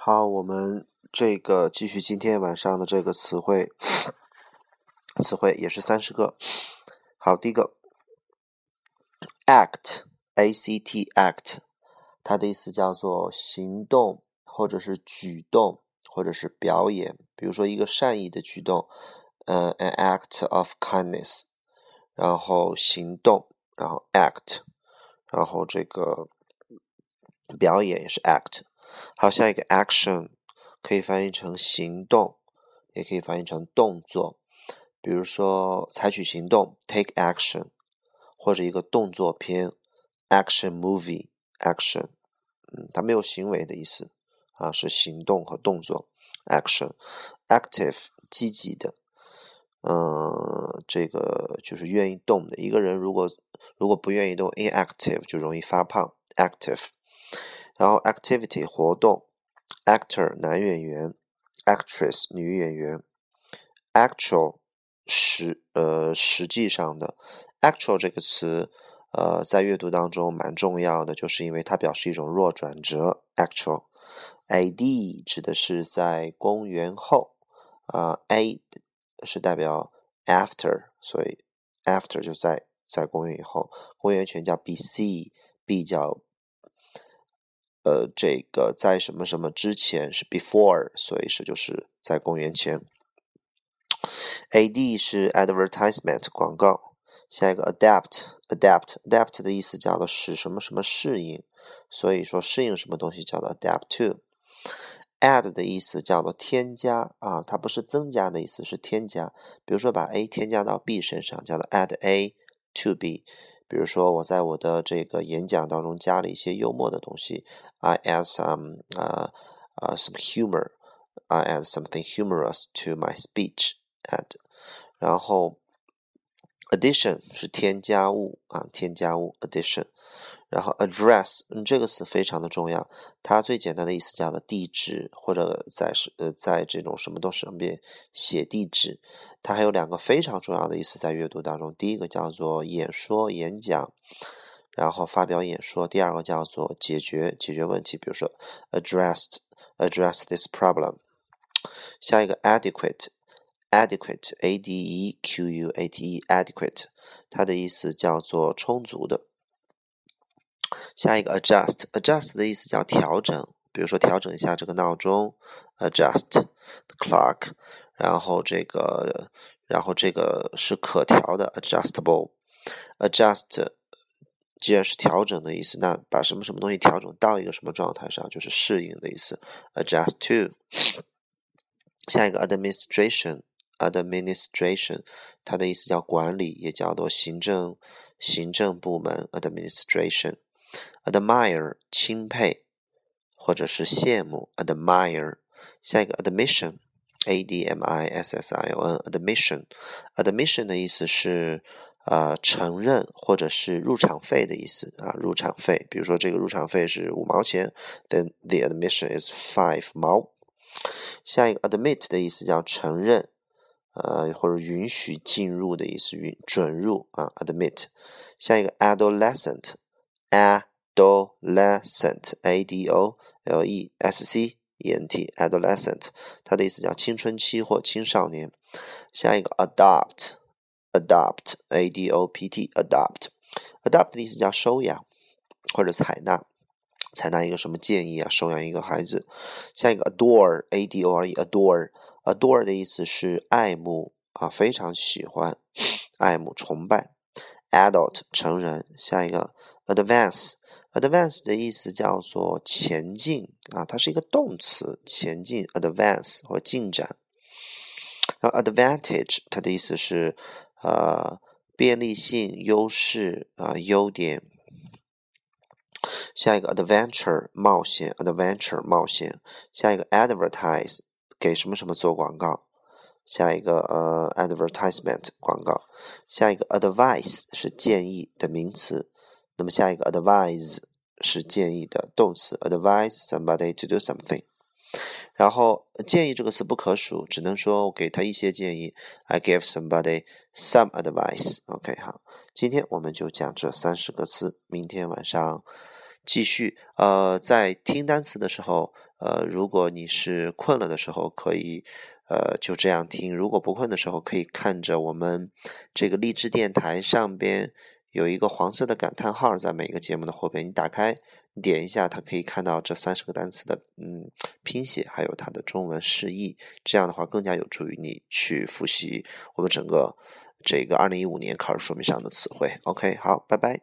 好，我们这个继续今天晚上的这个词汇，词汇也是三十个。好，第一个，act，a c t，act，它的意思叫做行动，或者是举动，或者是表演。比如说一个善意的举动，呃，an act of kindness，然后行动，然后 act，然后这个表演也是 act。好，下一个 action 可以翻译成行动，也可以翻译成动作。比如说采取行动 take action，或者一个动作片 action movie action，嗯，它没有行为的意思啊，是行动和动作 action active 积极的，嗯，这个就是愿意动的。一个人如果如果不愿意动 inactive 就容易发胖 active。然后 activity 活动，actor 男演员，actress 女演员，actual 实呃实际上的，actual 这个词呃在阅读当中蛮重要的，就是因为它表示一种弱转折，actual，ad 指的是在公元后啊，a 是代表 after，所以 after 就在在公元以后，公元全叫 B.C.，B 叫。呃，这个在什么什么之前是 before，所以是就是在公元前。A D 是 advertisement 广告。下一个 adapt，adapt，adapt 的意思叫做使什么什么适应，所以说适应什么东西叫做 adapt to。add 的意思叫做添加啊，它不是增加的意思，是添加。比如说把 A 添加到 B 身上，叫做 add A to B。比如说，我在我的这个演讲当中加了一些幽默的东西，I add some 啊啊 some humor，I add something humorous to my speech。add，然后 addition 是添加物啊，添加物 addition。然后 address，嗯，这个词非常的重要。它最简单的意思叫做地址，或者在是呃在这种什么东西上面写地址。它还有两个非常重要的意思在阅读当中。第一个叫做演说、演讲，然后发表演说。第二个叫做解决、解决问题。比如说 addressed address this problem。下一个 adequate，adequate，a d e q u a t e，adequate，它的意思叫做充足的。下一个 adjust，adjust 的意思叫调整，比如说调整一下这个闹钟，adjust the clock。然后这个，然后这个是可调的，adjustable。adjust 既然是调整的意思，那把什么什么东西调整到一个什么状态上，就是适应的意思，adjust to。下一个 administration，administration，它的意思叫管理，也叫做行政行政部门，administration。Admire 钦佩或者是羡慕，admire。下一个 admission，a d m i s s i o n，admission，admission 的意思是啊承认或者是入场费的意思啊入场费。比如说这个入场费是五毛钱，then the admission is five 毛。下一个 admit 的意思叫承认，呃或者允许进入的意思，允准入啊 admit。下一个 adolescent adolescent, a d o l e s c e n t, adolescent，它的意思叫青春期或青少年。下一个 adopt, adopt, a d o p t, adopt, adopt 的意思叫收养或者采纳，采纳一个什么建议啊？收养一个孩子。下一个 adore, a d o r e, adore, adore 的意思是爱慕啊，非常喜欢，爱慕、崇拜。adult 成人。下一个 advance。Advance 的意思叫做前进啊，它是一个动词，前进，advance 或进展。然后 advantage 它的意思是呃便利性、优势啊、优点。下一个 adventure 冒险，adventure 冒险。下一个 advertise 给什么什么做广告。下一个呃 advertisement 广告。下一个 advice 是建议的名词。那么下一个 advise 是建议的动词，advise somebody to do something。然后建议这个词不可数，只能说我给他一些建议，I give somebody some advice。OK，好，今天我们就讲这三十个词，明天晚上继续。呃，在听单词的时候，呃，如果你是困了的时候，可以呃就这样听；如果不困的时候，可以看着我们这个励志电台上边有一个黄色的感叹号，在每个节目的后边，你打开。你点一下，它可以看到这三十个单词的嗯拼写，还有它的中文释义。这样的话，更加有助于你去复习我们整个这个二零一五年考试说明上的词汇。OK，好，拜拜。